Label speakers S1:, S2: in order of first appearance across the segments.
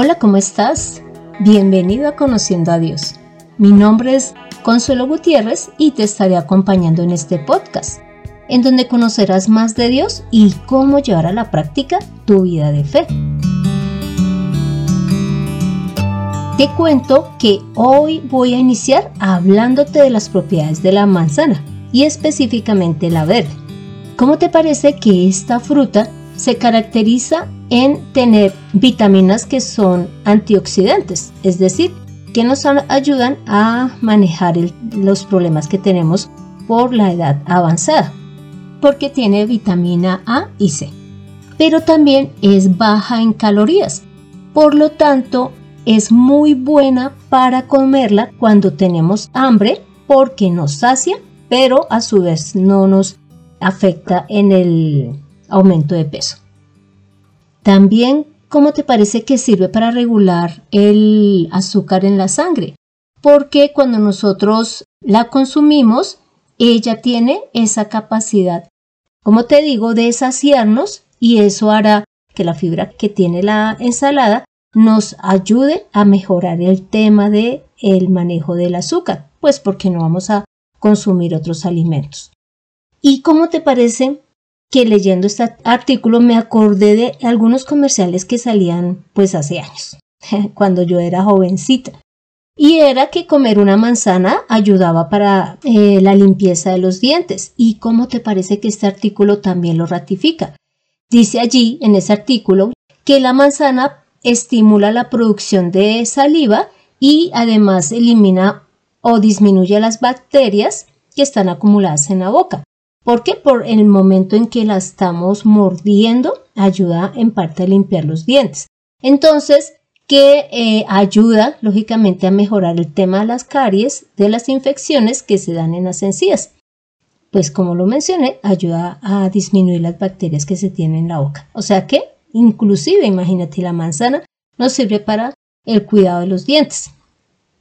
S1: Hola, ¿cómo estás? Bienvenido a Conociendo a Dios. Mi nombre es Consuelo Gutiérrez y te estaré acompañando en este podcast, en donde conocerás más de Dios y cómo llevar a la práctica tu vida de fe. Te cuento que hoy voy a iniciar hablándote de las propiedades de la manzana y específicamente la verde. ¿Cómo te parece que esta fruta se caracteriza en tener vitaminas que son antioxidantes, es decir, que nos ayudan a manejar los problemas que tenemos por la edad avanzada, porque tiene vitamina A y C. Pero también es baja en calorías, por lo tanto es muy buena para comerla cuando tenemos hambre porque nos sacia, pero a su vez no nos afecta en el aumento de peso. También, ¿cómo te parece que sirve para regular el azúcar en la sangre? Porque cuando nosotros la consumimos, ella tiene esa capacidad, como te digo, de saciarnos y eso hará que la fibra que tiene la ensalada nos ayude a mejorar el tema de el manejo del azúcar, pues porque no vamos a consumir otros alimentos. ¿Y cómo te parece que leyendo este artículo me acordé de algunos comerciales que salían pues hace años, cuando yo era jovencita. Y era que comer una manzana ayudaba para eh, la limpieza de los dientes. ¿Y cómo te parece que este artículo también lo ratifica? Dice allí, en ese artículo, que la manzana estimula la producción de saliva y además elimina o disminuye las bacterias que están acumuladas en la boca porque por el momento en que la estamos mordiendo ayuda en parte a limpiar los dientes. Entonces, que eh, ayuda lógicamente a mejorar el tema de las caries, de las infecciones que se dan en las encías. Pues como lo mencioné, ayuda a disminuir las bacterias que se tienen en la boca. O sea que, inclusive, imagínate, la manzana nos sirve para el cuidado de los dientes.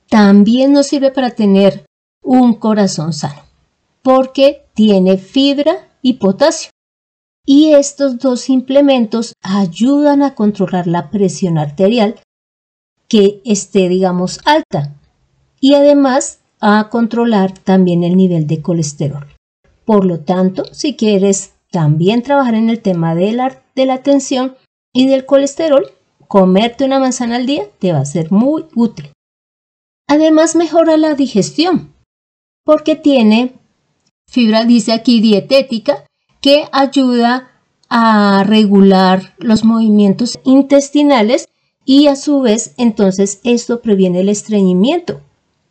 S1: También nos sirve para tener un corazón sano porque tiene fibra y potasio. Y estos dos implementos ayudan a controlar la presión arterial que esté, digamos, alta y además a controlar también el nivel de colesterol. Por lo tanto, si quieres también trabajar en el tema de la, de la tensión y del colesterol, comerte una manzana al día te va a ser muy útil. Además mejora la digestión porque tiene Fibra dice aquí dietética, que ayuda a regular los movimientos intestinales y a su vez entonces esto previene el estreñimiento.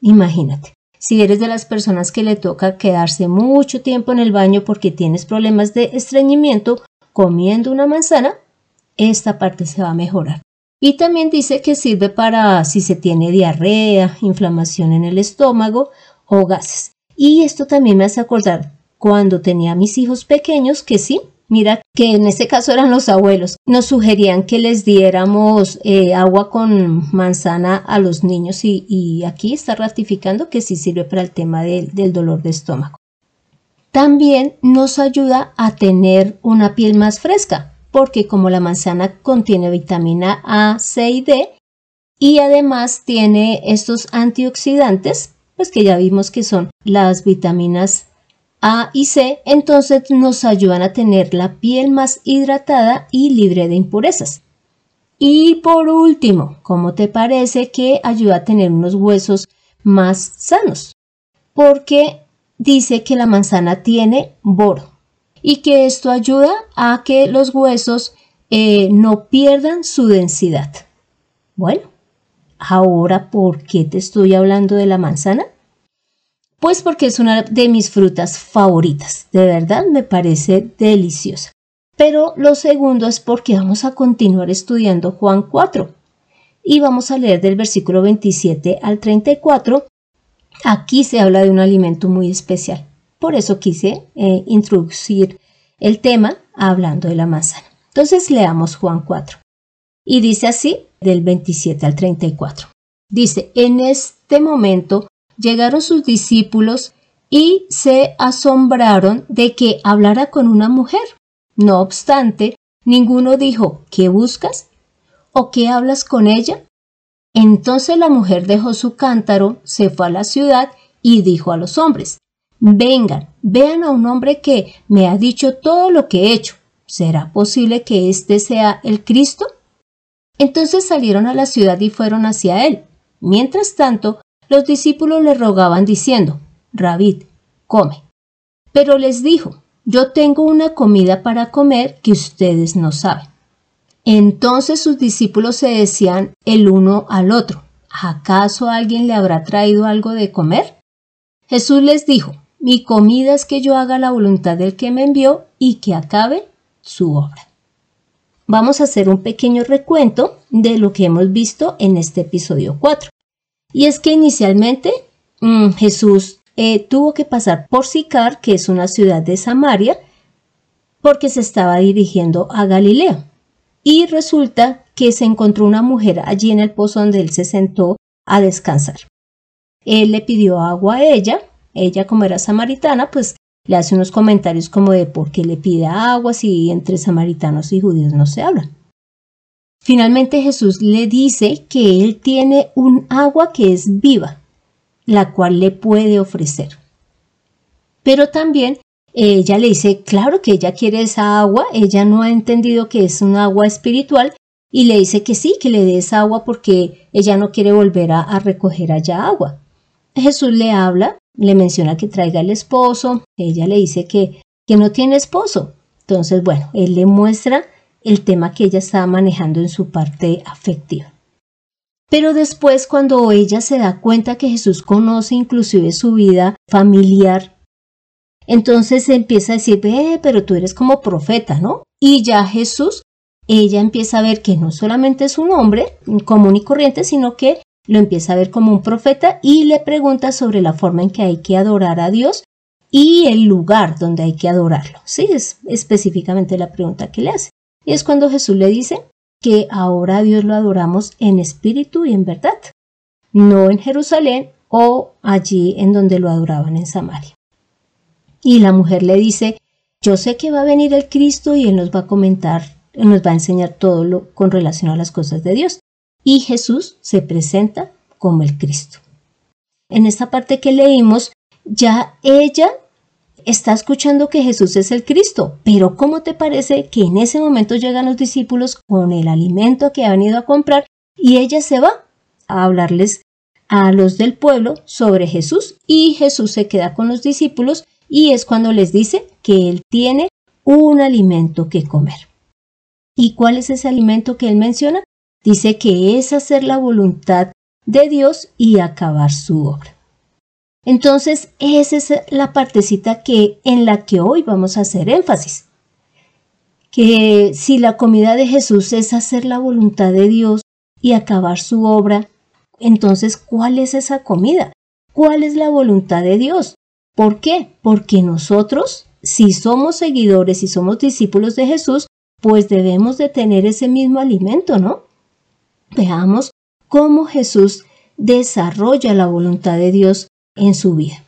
S1: Imagínate, si eres de las personas que le toca quedarse mucho tiempo en el baño porque tienes problemas de estreñimiento, comiendo una manzana, esta parte se va a mejorar. Y también dice que sirve para si se tiene diarrea, inflamación en el estómago o gases. Y esto también me hace acordar cuando tenía mis hijos pequeños que sí, Mira que en este caso eran los abuelos. Nos sugerían que les diéramos eh, agua con manzana a los niños y, aquí está ratificando que sí sirve para el tema del dolor de estómago. También nos ayuda a tener una piel más fresca porque como la manzana contiene vitamina A, C y D y además tiene estos antioxidantes, pues que ya vimos que son las vitaminas A y C, entonces nos ayudan a tener la piel más hidratada y libre de impurezas. Y por último, ¿cómo te parece que ayuda a tener unos huesos más sanos? Porque dice que la manzana tiene boro y que esto ayuda a que los huesos eh, no pierdan su densidad. Bueno, Ahora, ¿por qué te estoy hablando de la manzana? Pues porque es una de mis frutas favoritas. De verdad me parece deliciosa. Pero lo segundo es porque vamos a continuar estudiando Juan 4 y vamos a leer del versículo 27 al 34. Aquí se habla de un alimento muy especial. Por eso quise eh, introducir el tema hablando de la manzana. Entonces leamos Juan 4. Y dice así, del 27 al 34. Dice, en este momento llegaron sus discípulos y se asombraron de que hablara con una mujer. No obstante, ninguno dijo, ¿qué buscas? o qué hablas con ella? Entonces la mujer dejó su cántaro, se fue a la ciudad y dijo a los hombres, Vengan, vean a un hombre que me ha dicho todo lo que he hecho. ¿Será posible que éste sea el Cristo? Entonces salieron a la ciudad y fueron hacia él. Mientras tanto, los discípulos le rogaban diciendo, Rabid, come. Pero les dijo, yo tengo una comida para comer que ustedes no saben. Entonces sus discípulos se decían el uno al otro, ¿acaso alguien le habrá traído algo de comer? Jesús les dijo, mi comida es que yo haga la voluntad del que me envió y que acabe su obra. Vamos a hacer un pequeño recuento de lo que hemos visto en este episodio 4. Y es que inicialmente mm, Jesús eh, tuvo que pasar por Sicar, que es una ciudad de Samaria, porque se estaba dirigiendo a Galilea. Y resulta que se encontró una mujer allí en el pozo donde él se sentó a descansar. Él le pidió agua a ella ella como era samaritana, pues le hace unos comentarios como de por qué le pide agua si entre samaritanos y judíos no se hablan. Finalmente Jesús le dice que él tiene un agua que es viva, la cual le puede ofrecer. Pero también ella le dice, claro que ella quiere esa agua, ella no ha entendido que es un agua espiritual y le dice que sí, que le dé esa agua porque ella no quiere volver a, a recoger allá agua. Jesús le habla le menciona que traiga el esposo, ella le dice que, que no tiene esposo. Entonces, bueno, él le muestra el tema que ella estaba manejando en su parte afectiva. Pero después, cuando ella se da cuenta que Jesús conoce inclusive su vida familiar, entonces empieza a decir, ve, pero tú eres como profeta, ¿no? Y ya Jesús, ella empieza a ver que no solamente es un hombre común y corriente, sino que lo empieza a ver como un profeta y le pregunta sobre la forma en que hay que adorar a Dios y el lugar donde hay que adorarlo. Sí, es específicamente la pregunta que le hace. Y es cuando Jesús le dice que ahora a Dios lo adoramos en espíritu y en verdad, no en Jerusalén o allí en donde lo adoraban en Samaria. Y la mujer le dice, yo sé que va a venir el Cristo y Él nos va a comentar, nos va a enseñar todo lo con relación a las cosas de Dios y Jesús se presenta como el Cristo. En esta parte que leímos, ya ella está escuchando que Jesús es el Cristo, pero ¿cómo te parece que en ese momento llegan los discípulos con el alimento que han ido a comprar y ella se va a hablarles a los del pueblo sobre Jesús y Jesús se queda con los discípulos y es cuando les dice que él tiene un alimento que comer. ¿Y cuál es ese alimento que él menciona? Dice que es hacer la voluntad de Dios y acabar su obra. Entonces, esa es la partecita que en la que hoy vamos a hacer énfasis. Que si la comida de Jesús es hacer la voluntad de Dios y acabar su obra, entonces, ¿cuál es esa comida? ¿Cuál es la voluntad de Dios? ¿Por qué? Porque nosotros, si somos seguidores y somos discípulos de Jesús, pues debemos de tener ese mismo alimento, ¿no? Veamos cómo Jesús desarrolla la voluntad de Dios en su vida.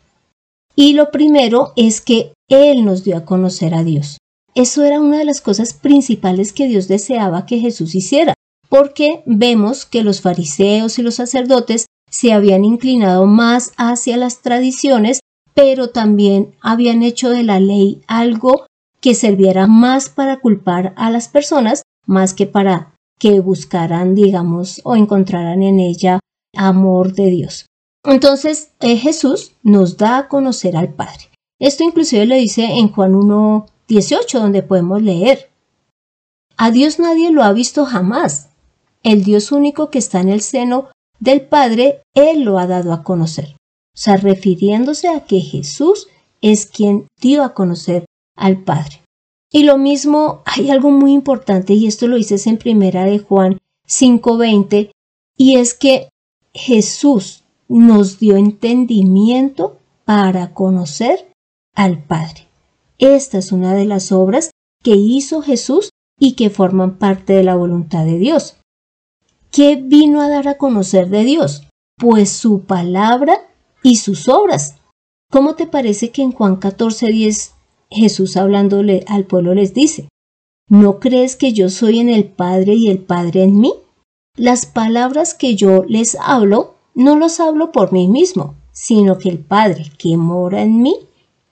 S1: Y lo primero es que Él nos dio a conocer a Dios. Eso era una de las cosas principales que Dios deseaba que Jesús hiciera, porque vemos que los fariseos y los sacerdotes se habían inclinado más hacia las tradiciones, pero también habían hecho de la ley algo que serviera más para culpar a las personas más que para que buscaran, digamos, o encontraran en ella amor de Dios. Entonces eh, Jesús nos da a conocer al Padre. Esto inclusive lo dice en Juan 1, 18, donde podemos leer. A Dios nadie lo ha visto jamás. El Dios único que está en el seno del Padre, Él lo ha dado a conocer. O sea, refiriéndose a que Jesús es quien dio a conocer al Padre. Y lo mismo, hay algo muy importante, y esto lo dices en primera de Juan 5:20, y es que Jesús nos dio entendimiento para conocer al Padre. Esta es una de las obras que hizo Jesús y que forman parte de la voluntad de Dios. ¿Qué vino a dar a conocer de Dios? Pues su palabra y sus obras. ¿Cómo te parece que en Juan 14:10 Jesús hablándole al pueblo les dice, ¿no crees que yo soy en el Padre y el Padre en mí? las palabras que yo les hablo, no los hablo por mí mismo, sino que el Padre que mora en mí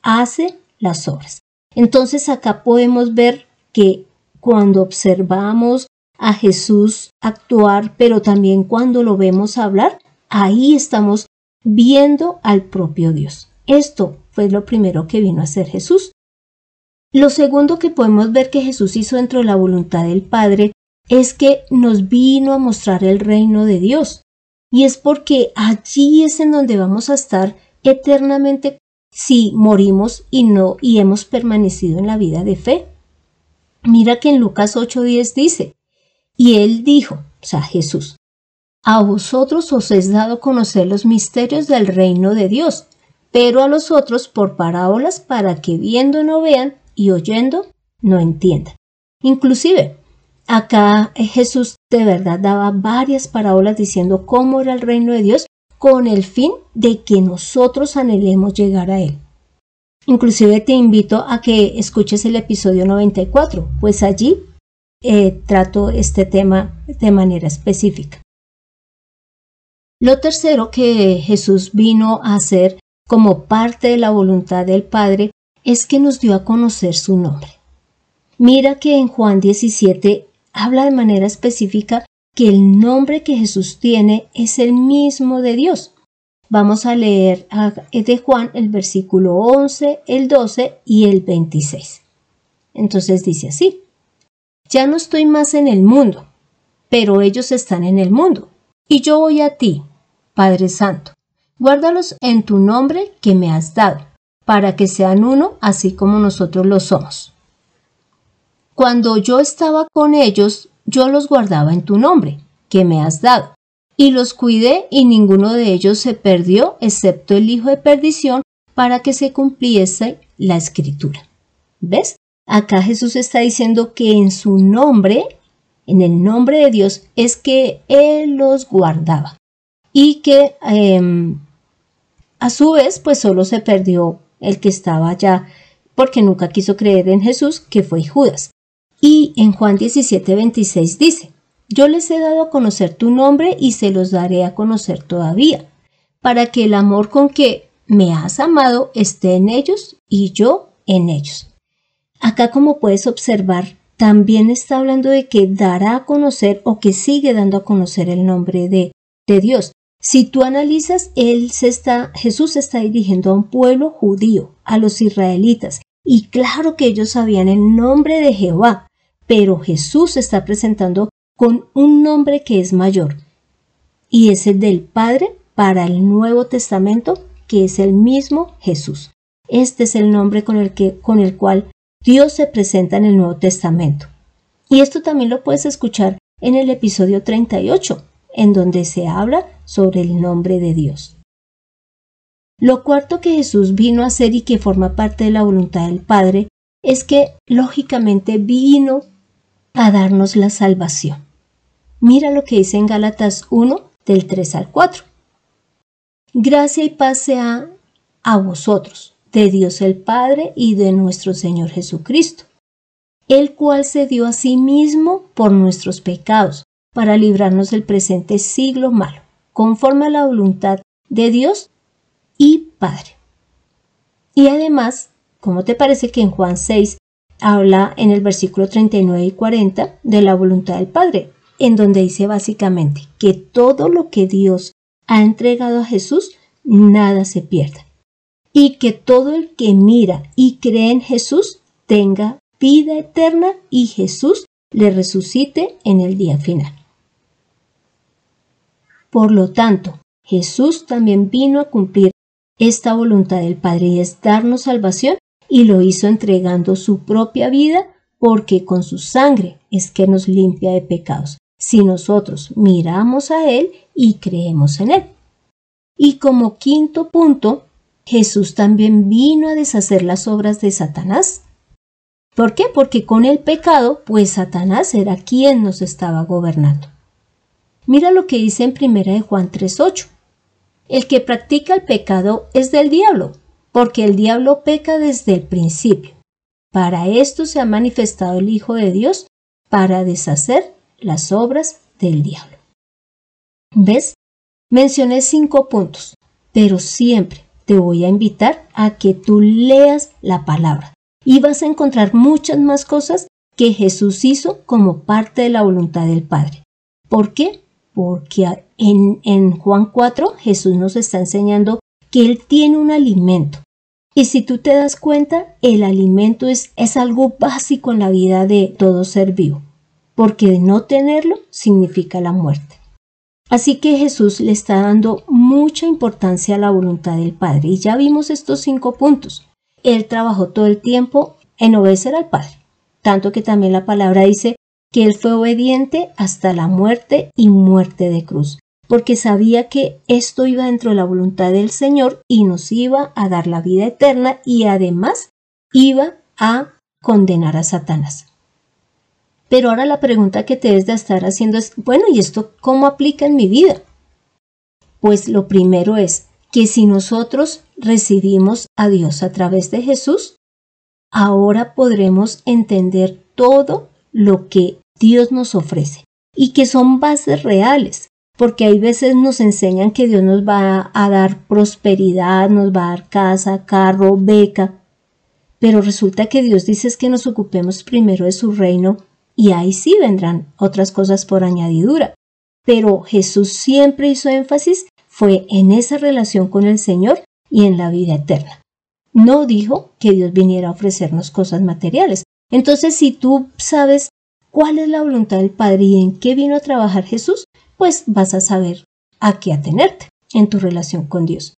S1: hace las obras. Entonces acá podemos ver que cuando observamos a Jesús actuar, pero también cuando lo vemos hablar, ahí estamos viendo al propio Dios. Esto fue lo primero que vino a hacer Jesús. Lo segundo que podemos ver que Jesús hizo dentro de la voluntad del Padre es que nos vino a mostrar el reino de Dios. Y es porque allí es en donde vamos a estar eternamente si morimos y no y hemos permanecido en la vida de fe. Mira que en Lucas 8:10 dice, y él dijo, o sea, Jesús, a vosotros os es dado conocer los misterios del reino de Dios, pero a los otros por parábolas para que viendo no vean y oyendo no entiendan. Inclusive, acá Jesús de verdad daba varias parábolas diciendo cómo era el reino de Dios con el fin de que nosotros anhelemos llegar a él. Inclusive te invito a que escuches el episodio 94, pues allí eh, trato este tema de manera específica. Lo tercero que Jesús vino a hacer como parte de la voluntad del Padre es que nos dio a conocer su nombre. Mira que en Juan 17 habla de manera específica que el nombre que Jesús tiene es el mismo de Dios. Vamos a leer de Juan el versículo 11, el 12 y el 26. Entonces dice así, ya no estoy más en el mundo, pero ellos están en el mundo, y yo voy a ti, Padre Santo. Guárdalos en tu nombre que me has dado, para que sean uno así como nosotros lo somos. Cuando yo estaba con ellos, yo los guardaba en tu nombre, que me has dado y los cuidé y ninguno de ellos se perdió excepto el hijo de perdición para que se cumpliese la escritura. ¿Ves? Acá Jesús está diciendo que en su nombre, en el nombre de Dios, es que Él los guardaba y que em, a su vez pues solo se perdió el que estaba allá porque nunca quiso creer en Jesús, que fue Judas. Y en Juan 17, 26 dice, yo les he dado a conocer tu nombre y se los daré a conocer todavía, para que el amor con que me has amado esté en ellos y yo en ellos. Acá como puedes observar, también está hablando de que dará a conocer o que sigue dando a conocer el nombre de, de Dios. Si tú analizas, él se está, Jesús se está dirigiendo a un pueblo judío, a los israelitas, y claro que ellos sabían el nombre de Jehová, pero Jesús se está presentando con un nombre que es mayor, y es el del Padre para el Nuevo Testamento, que es el mismo Jesús. Este es el nombre con el, que, con el cual Dios se presenta en el Nuevo Testamento. Y esto también lo puedes escuchar en el episodio 38, en donde se habla sobre el nombre de Dios. Lo cuarto que Jesús vino a hacer y que forma parte de la voluntad del Padre es que lógicamente vino a darnos la salvación. Mira lo que dice en Gálatas 1 del 3 al 4. Gracia y paz sea a vosotros, de Dios el Padre y de nuestro Señor Jesucristo, el cual se dio a sí mismo por nuestros pecados, para librarnos del presente siglo malo, conforme a la voluntad de Dios y Padre. Y además, ¿cómo te parece que en Juan 6 habla en el versículo 39 y 40 de la voluntad del Padre? en donde dice básicamente que todo lo que Dios ha entregado a Jesús, nada se pierda. Y que todo el que mira y cree en Jesús tenga vida eterna y Jesús le resucite en el día final. Por lo tanto, Jesús también vino a cumplir esta voluntad del Padre y es darnos salvación y lo hizo entregando su propia vida porque con su sangre es que nos limpia de pecados si nosotros miramos a Él y creemos en Él. Y como quinto punto, Jesús también vino a deshacer las obras de Satanás. ¿Por qué? Porque con el pecado, pues Satanás era quien nos estaba gobernando. Mira lo que dice en 1 de Juan 3:8. El que practica el pecado es del diablo, porque el diablo peca desde el principio. Para esto se ha manifestado el Hijo de Dios, para deshacer las obras del diablo. ¿Ves? Mencioné cinco puntos, pero siempre te voy a invitar a que tú leas la palabra y vas a encontrar muchas más cosas que Jesús hizo como parte de la voluntad del Padre. ¿Por qué? Porque en, en Juan 4 Jesús nos está enseñando que Él tiene un alimento. Y si tú te das cuenta, el alimento es, es algo básico en la vida de todo ser vivo, porque no tenerlo significa la muerte. Así que Jesús le está dando mucha importancia a la voluntad del Padre. Y ya vimos estos cinco puntos. Él trabajó todo el tiempo en obedecer al Padre. Tanto que también la palabra dice que Él fue obediente hasta la muerte y muerte de cruz. Porque sabía que esto iba dentro de la voluntad del Señor y nos iba a dar la vida eterna y además iba a condenar a Satanás. Pero ahora la pregunta que te debes de estar haciendo es, bueno, ¿y esto cómo aplica en mi vida? Pues lo primero es que si nosotros recibimos a Dios a través de Jesús, ahora podremos entender todo lo que Dios nos ofrece y que son bases reales, porque hay veces nos enseñan que Dios nos va a dar prosperidad, nos va a dar casa, carro, beca, pero resulta que Dios dice que nos ocupemos primero de su reino y ahí sí vendrán otras cosas por añadidura. Pero Jesús siempre hizo énfasis fue en esa relación con el Señor y en la vida eterna. No dijo que Dios viniera a ofrecernos cosas materiales. Entonces, si tú sabes cuál es la voluntad del Padre y en qué vino a trabajar Jesús, pues vas a saber a qué atenerte en tu relación con Dios.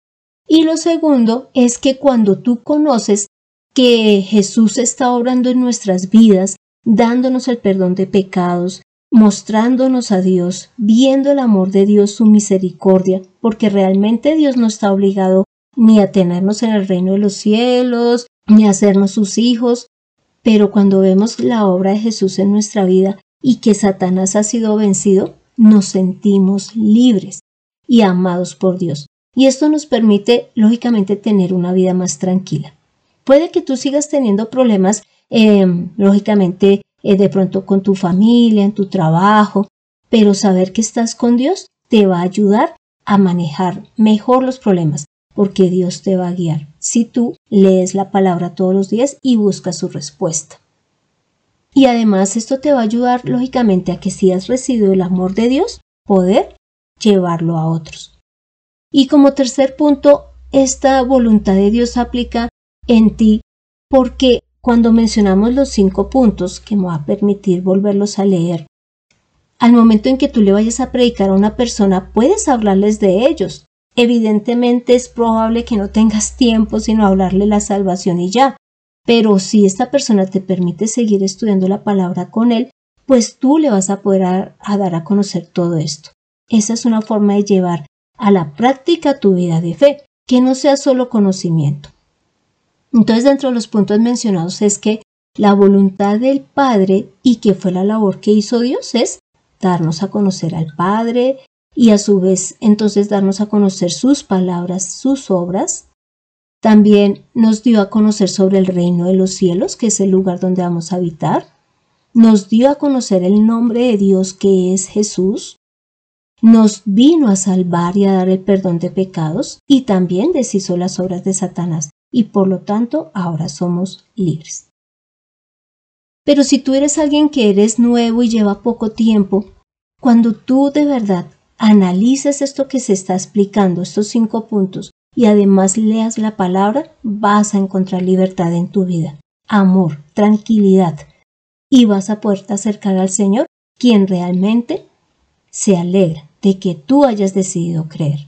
S1: Y lo segundo es que cuando tú conoces que Jesús está obrando en nuestras vidas dándonos el perdón de pecados, mostrándonos a Dios, viendo el amor de Dios, su misericordia, porque realmente Dios no está obligado ni a tenernos en el reino de los cielos, ni a hacernos sus hijos, pero cuando vemos la obra de Jesús en nuestra vida y que Satanás ha sido vencido, nos sentimos libres y amados por Dios. Y esto nos permite, lógicamente, tener una vida más tranquila. Puede que tú sigas teniendo problemas Em, lógicamente eh, de pronto con tu familia, en tu trabajo, pero saber que estás con Dios te va a ayudar a manejar mejor los problemas, porque Dios te va a guiar si tú lees la palabra todos los días y buscas su respuesta. Y además esto te va a ayudar lógicamente a que si has recibido el amor de Dios, poder llevarlo a otros. Y como tercer punto, esta voluntad de Dios aplica en ti porque cuando mencionamos los cinco puntos, que me va a permitir volverlos a leer, al momento en que tú le vayas a predicar a una persona, puedes hablarles de ellos. Evidentemente es probable que no tengas tiempo sino hablarle la salvación y ya. Pero si esta persona te permite seguir estudiando la palabra con él, pues tú le vas a poder a dar a conocer todo esto. Esa es una forma de llevar a la práctica tu vida de fe, que no sea solo conocimiento. Entonces, dentro de los puntos mencionados es que la voluntad del Padre y que fue la labor que hizo Dios es darnos a conocer al Padre y a su vez entonces darnos a conocer sus palabras, sus obras. También nos dio a conocer sobre el reino de los cielos, que es el lugar donde vamos a habitar. Nos dio a conocer el nombre de Dios, que es Jesús. Nos vino a salvar y a dar el perdón de pecados y también deshizo las obras de Satanás y por lo tanto ahora somos libres. Pero si tú eres alguien que eres nuevo y lleva poco tiempo, cuando tú de verdad analices esto que se está explicando, estos cinco puntos, y además leas la palabra, vas a encontrar libertad en tu vida, amor, tranquilidad, y vas a poderte acercar al Señor, quien realmente se alegra de que tú hayas decidido creer.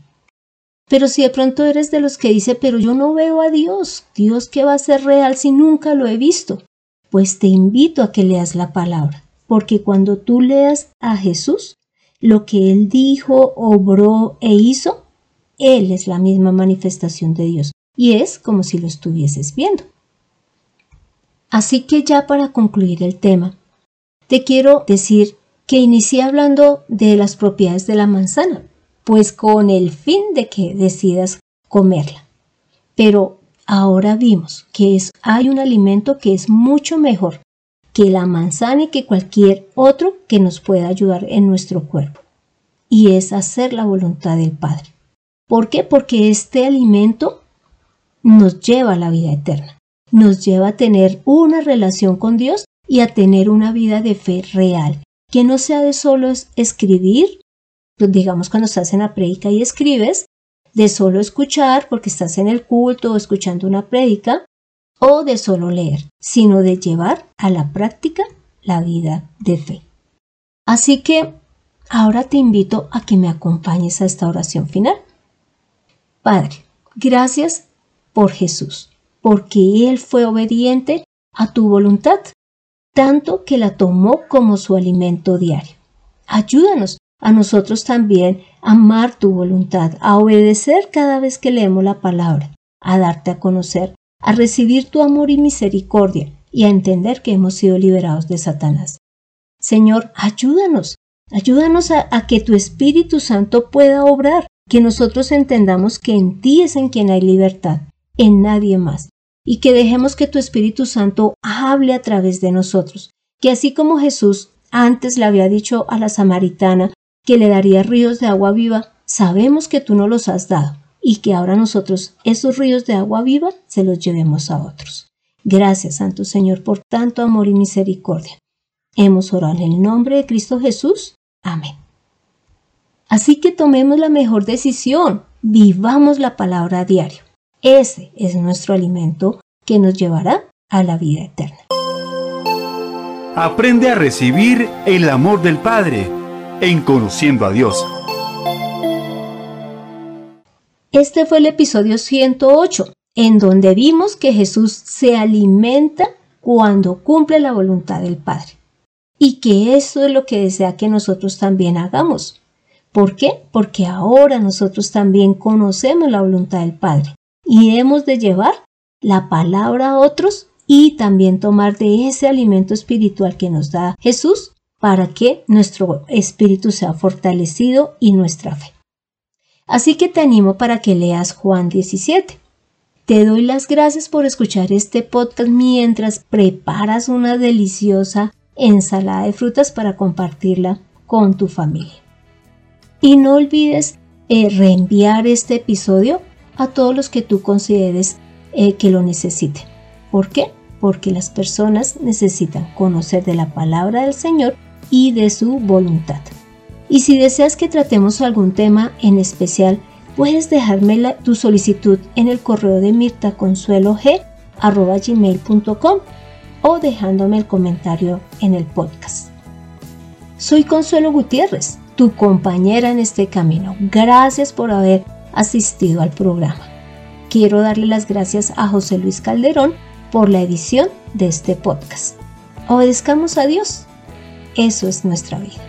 S1: Pero si de pronto eres de los que dice, pero yo no veo a Dios, Dios que va a ser real si nunca lo he visto, pues te invito a que leas la palabra, porque cuando tú leas a Jesús, lo que Él dijo, obró e hizo, Él es la misma manifestación de Dios y es como si lo estuvieses viendo. Así que ya para concluir el tema, te quiero decir que inicié hablando de las propiedades de la manzana, pues con el fin de que decidas comerla. Pero ahora vimos que es, hay un alimento que es mucho mejor que la manzana y que cualquier otro que nos pueda ayudar en nuestro cuerpo. y es hacer la voluntad del Padre. ¿Por qué? Porque este alimento nos lleva a la vida eterna, nos lleva a tener una relación con Dios y a tener una vida de fe real, que no sea de solo escribir, pues digamos cuando estás en la prédica y escribes, de solo escuchar porque estás en el culto o escuchando una prédica, o de solo leer, sino de llevar a la práctica la vida de fe. Así que ahora te invito a que me acompañes a esta oración final. Padre, gracias por Jesús, porque Él fue obediente a tu voluntad, tanto que la tomó como su alimento diario. Ayúdanos a nosotros también a amar tu voluntad, a obedecer cada vez que leemos la palabra, a darte a conocer, a recibir tu amor y misericordia y a entender que hemos sido liberados de Satanás. Señor, ayúdanos, ayúdanos a, que tu Espíritu Santo pueda obrar, que nosotros entendamos que en ti es en quien hay libertad, en nadie más, y que dejemos que tu Espíritu Santo hable a través de nosotros, que así como Jesús antes le había dicho a la samaritana que le daría ríos de agua viva, sabemos que tú no los has dado y que ahora nosotros esos ríos de agua viva se los llevemos a otros. Gracias, Santo Señor, por tanto amor y misericordia. Hemos orado en el nombre de Cristo Jesús. Amén. Así que tomemos la mejor decisión, vivamos la palabra a diario. Ese es nuestro alimento que nos llevará a la vida eterna.
S2: Aprende a recibir el amor del Padre en conociendo a Dios.
S1: Este fue el episodio 108, en donde vimos que Jesús se alimenta cuando cumple la voluntad del Padre. Y que eso es lo que desea que nosotros también hagamos. ¿Por qué? Porque ahora nosotros también conocemos la voluntad del Padre y hemos de llevar la palabra a otros y también tomar de ese alimento espiritual que nos da Jesús para que nuestro espíritu sea fortalecido y nuestra fe. Así que te animo para que leas Juan 17. Te doy las gracias por escuchar este podcast mientras preparas una deliciosa ensalada de frutas para compartirla con tu familia. Y no olvides eh, reenviar este episodio a todos los que tú consideres eh, que lo necesiten. ¿Por qué? Porque las personas necesitan conocer de la palabra del Señor y de su voluntad. Y si deseas que tratemos algún tema en especial, puedes dejarme tu solicitud en el correo de mirtaconsuelog.com o dejándome el comentario en el podcast. Soy Consuelo Gutiérrez, tu compañera en este camino. Gracias por haber asistido al programa. Quiero darle las gracias a José Luis Calderón por la edición de este podcast. Obedezcamos a Dios. Eso es nuestra vida.